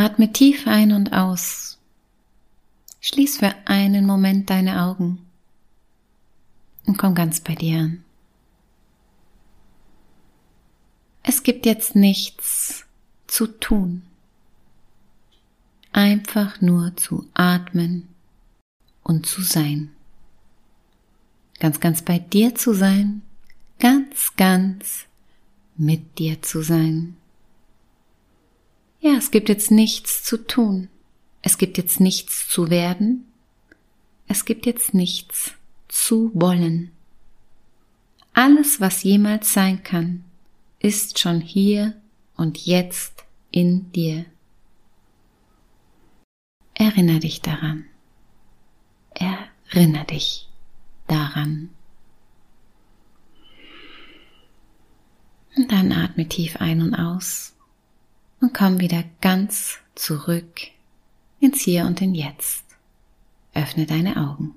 Atme tief ein und aus. Schließ für einen Moment deine Augen und komm ganz bei dir an. Es gibt jetzt nichts zu tun. Einfach nur zu atmen und zu sein. Ganz, ganz bei dir zu sein, ganz, ganz mit dir zu sein. Es gibt jetzt nichts zu tun. Es gibt jetzt nichts zu werden. Es gibt jetzt nichts zu wollen. Alles, was jemals sein kann, ist schon hier und jetzt in dir. Erinner dich daran. Erinner dich daran. Und dann atme tief ein und aus und komm wieder ganz zurück ins Hier und in Jetzt. Öffne deine Augen.